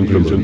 Nicole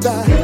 die.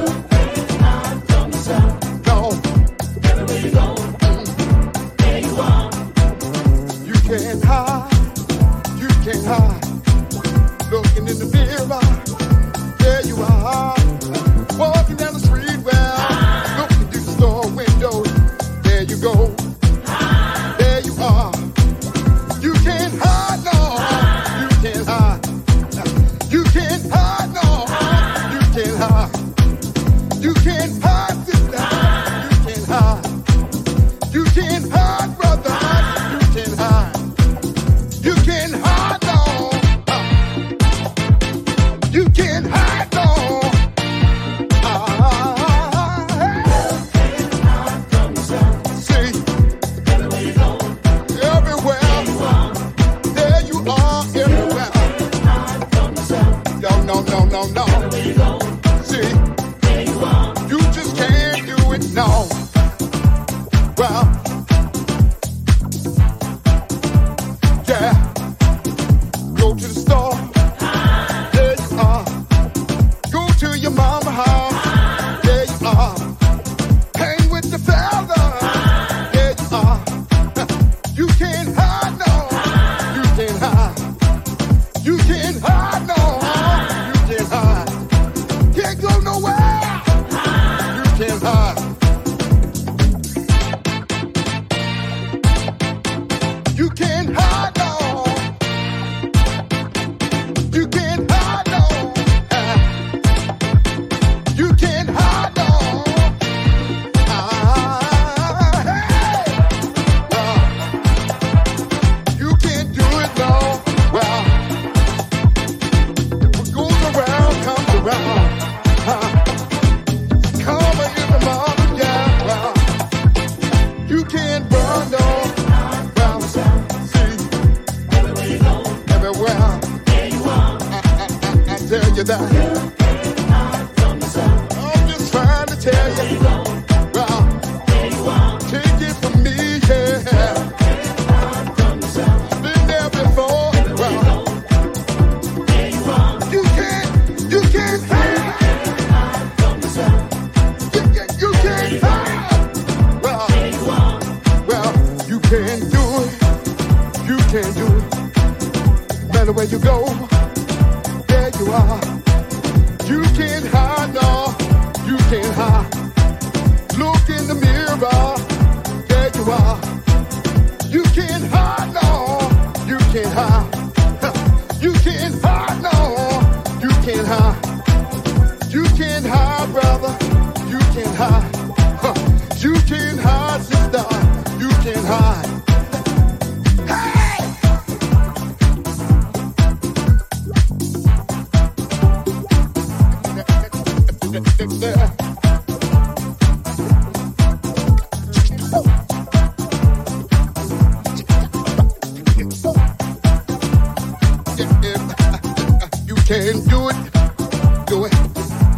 do it, do it.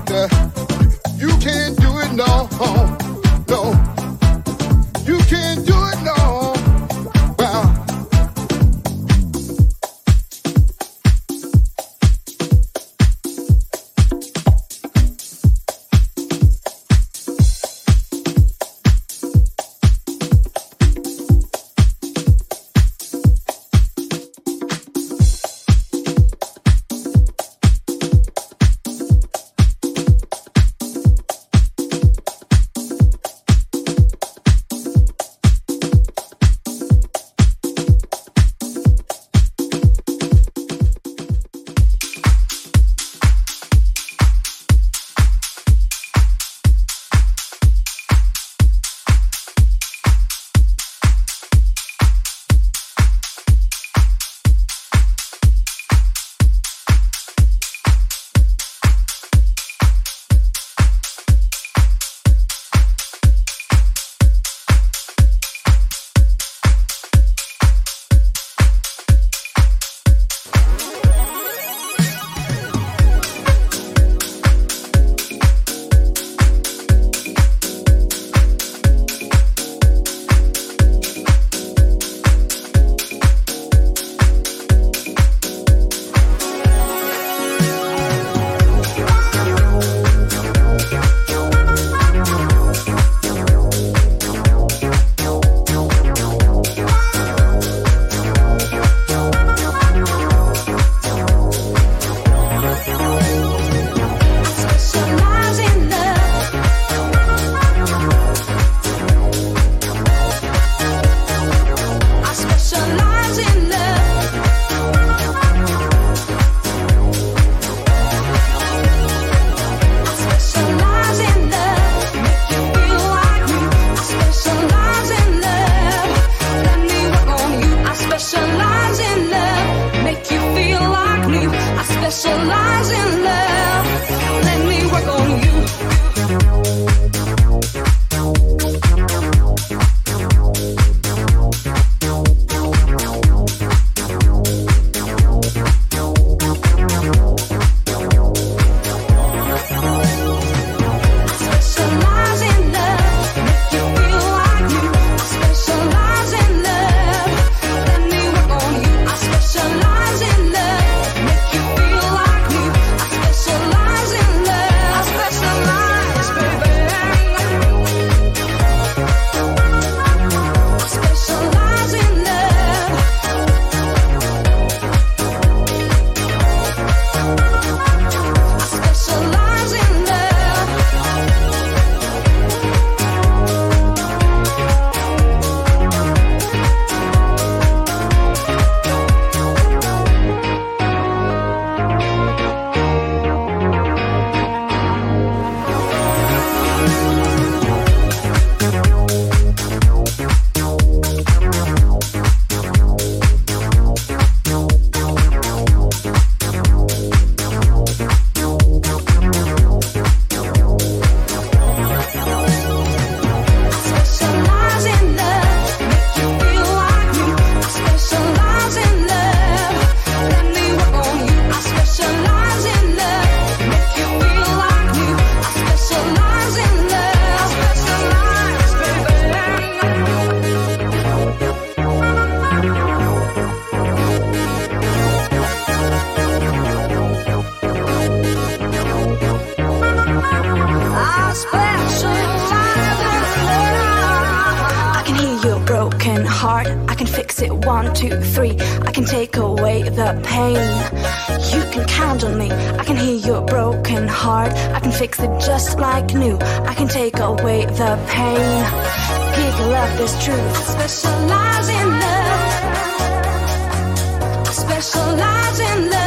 Yeah, You can't do it, no. new. I can take away the pain. People love this truth. Specialize in love. Specialize in love.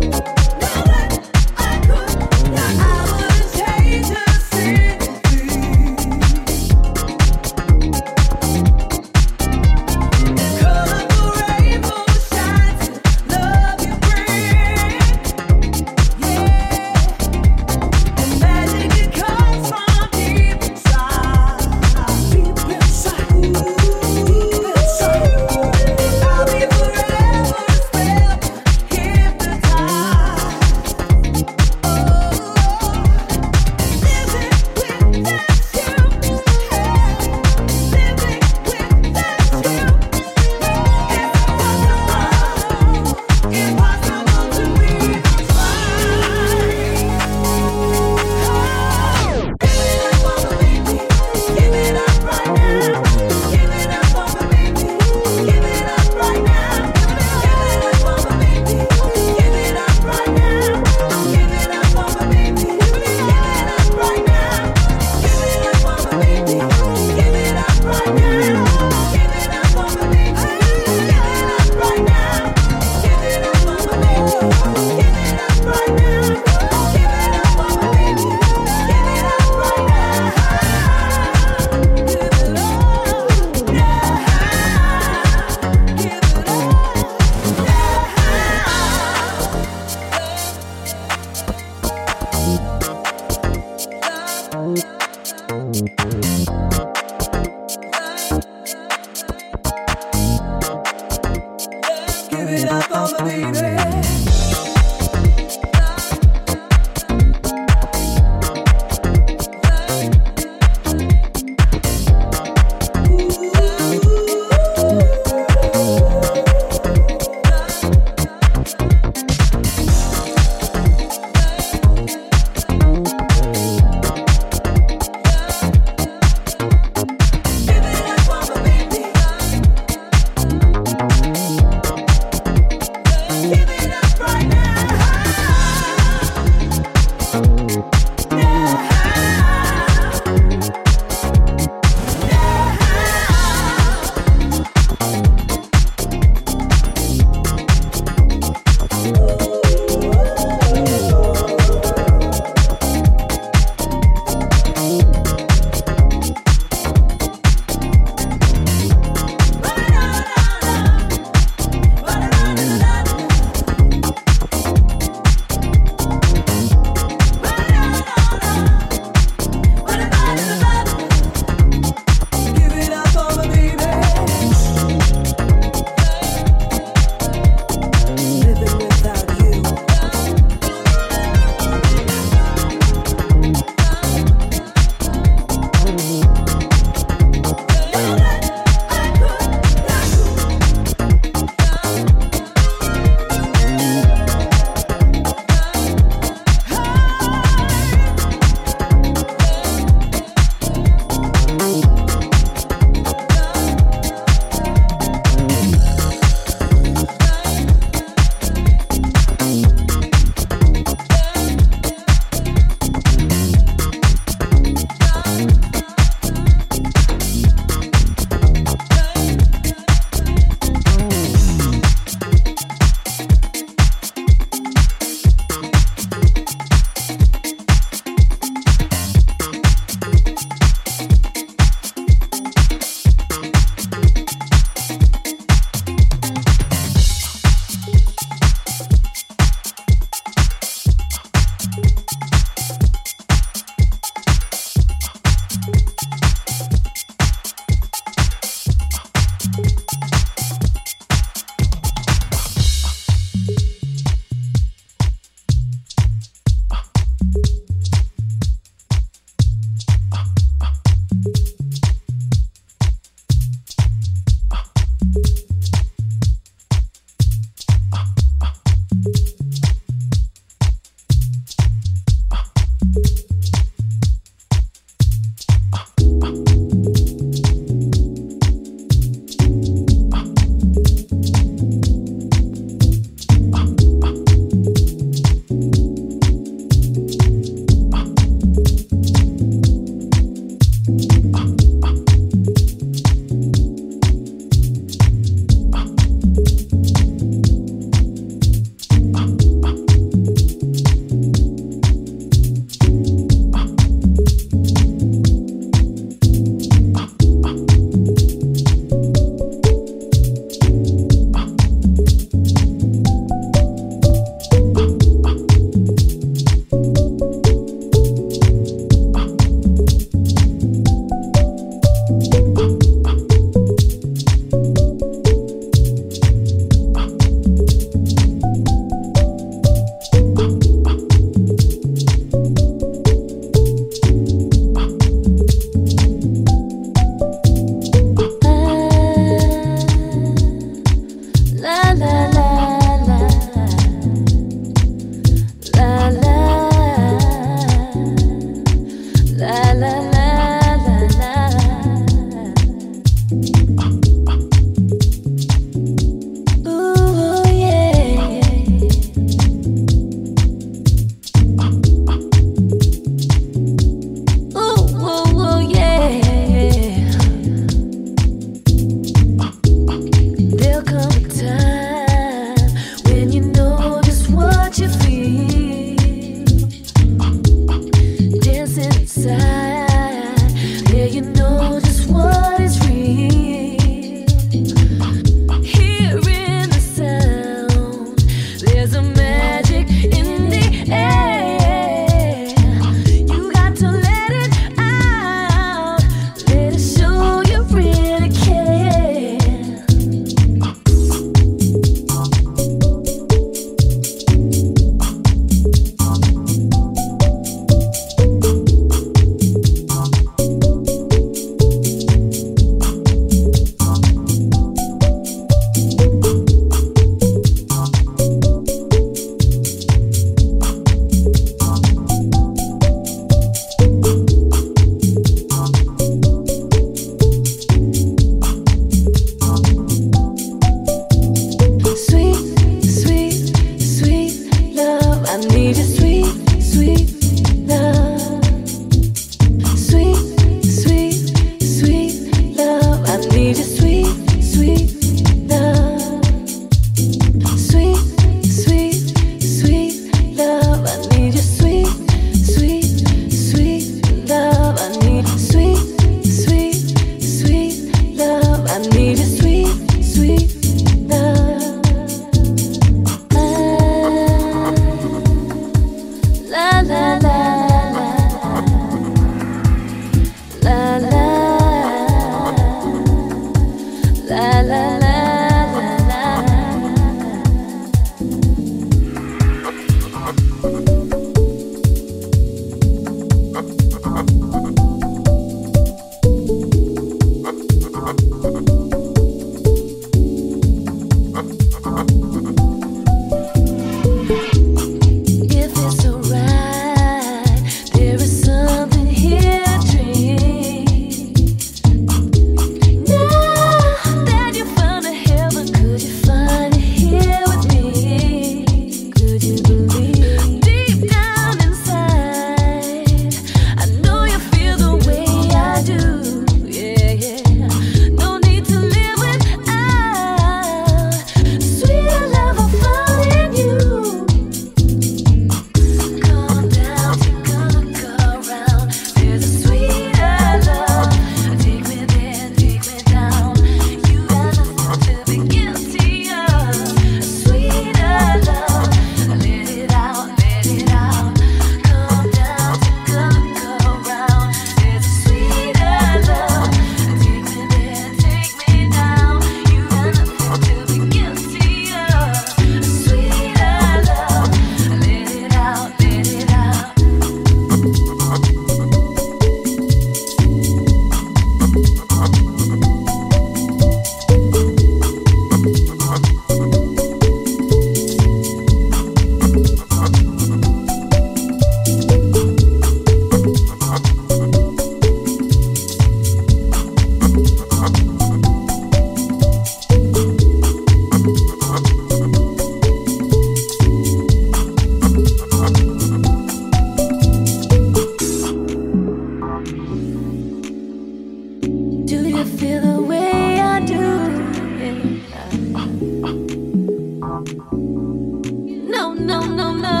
não, não, não.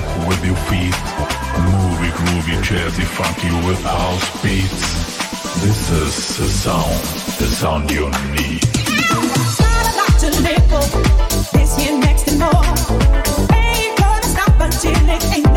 Step with your feet. Movie, groovy, jazzy, funky with house beats. This is the sound, the sound you need. To live for. This here next and more. Ain't gonna stop until it ain't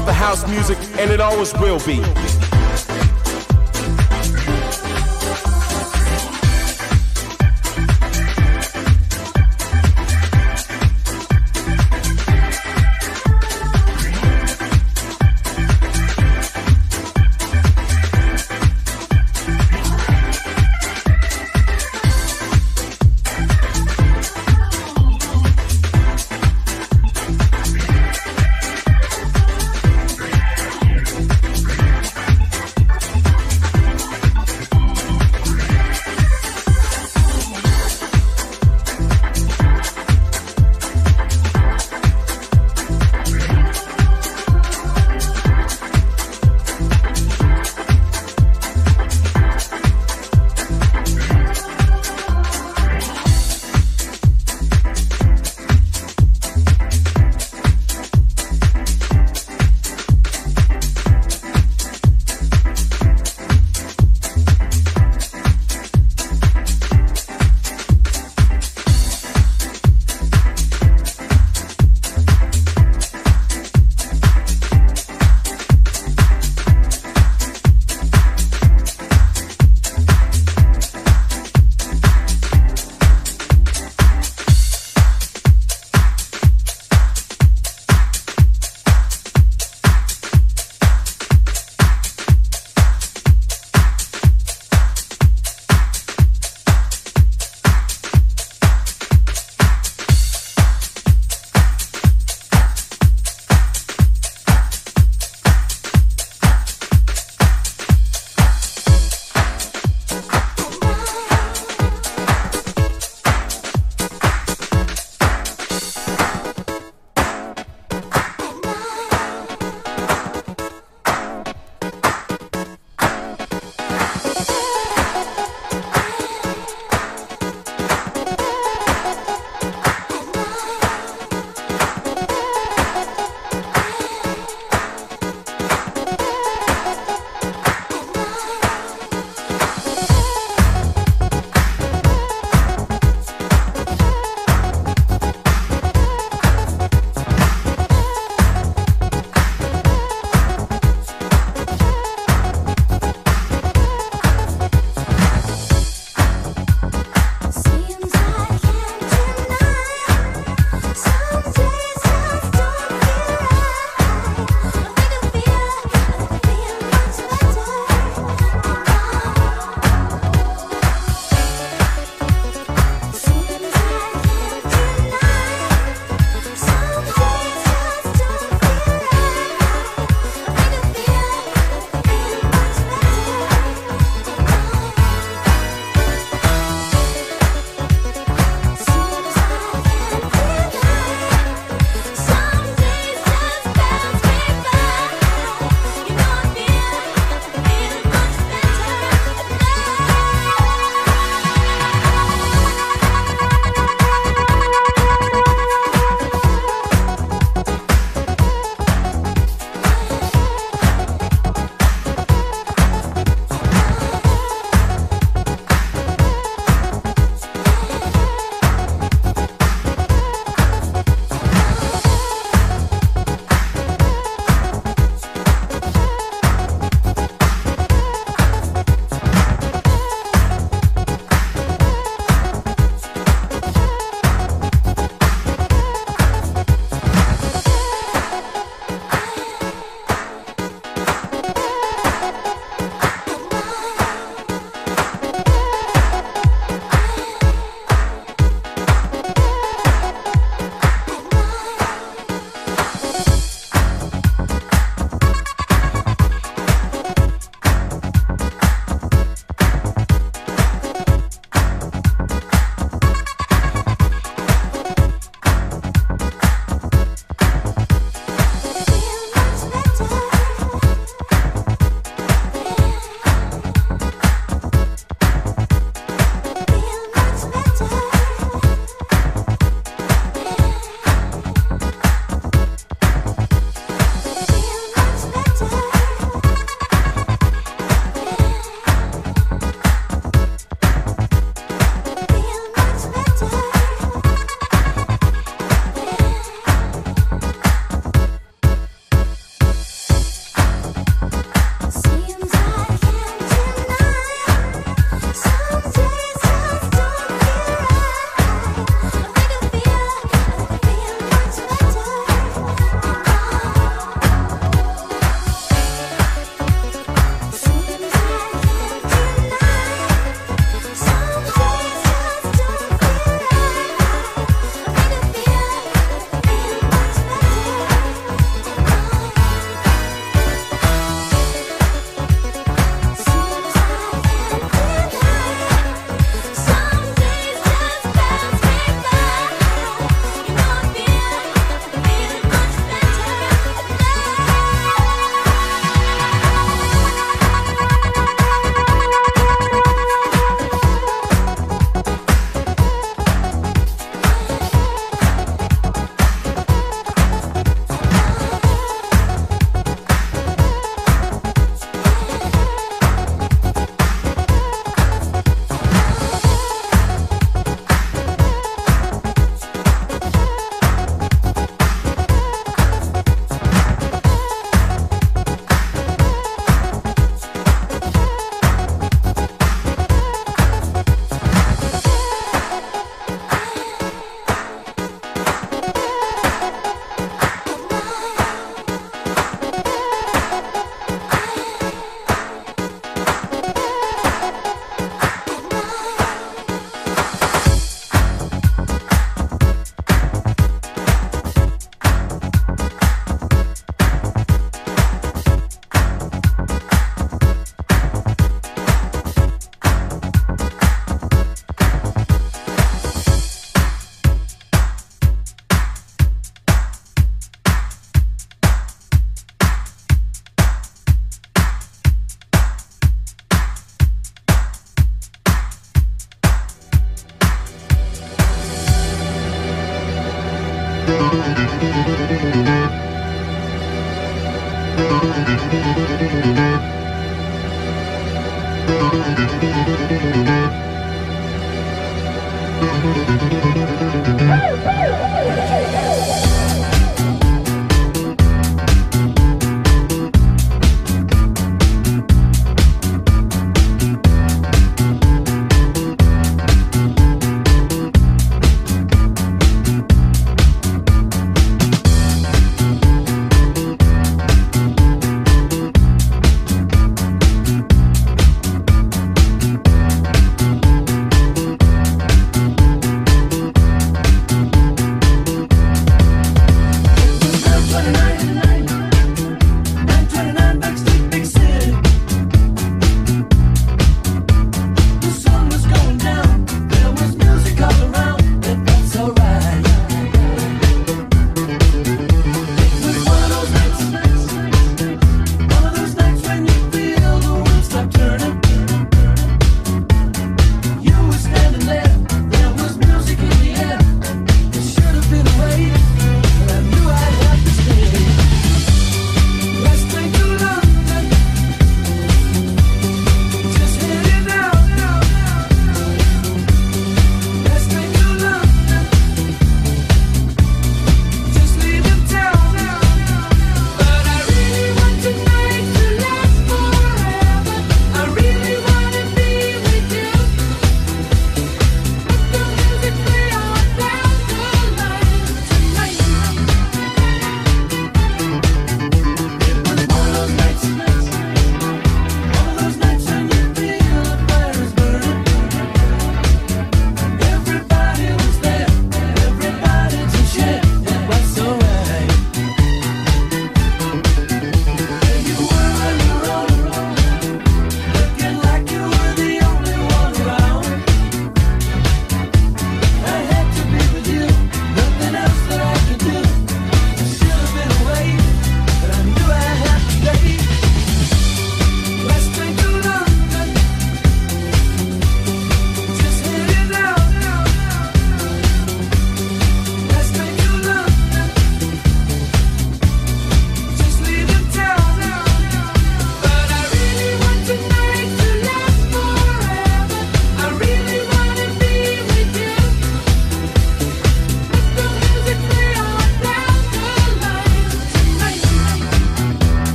about the house music, and it always will be.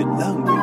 The language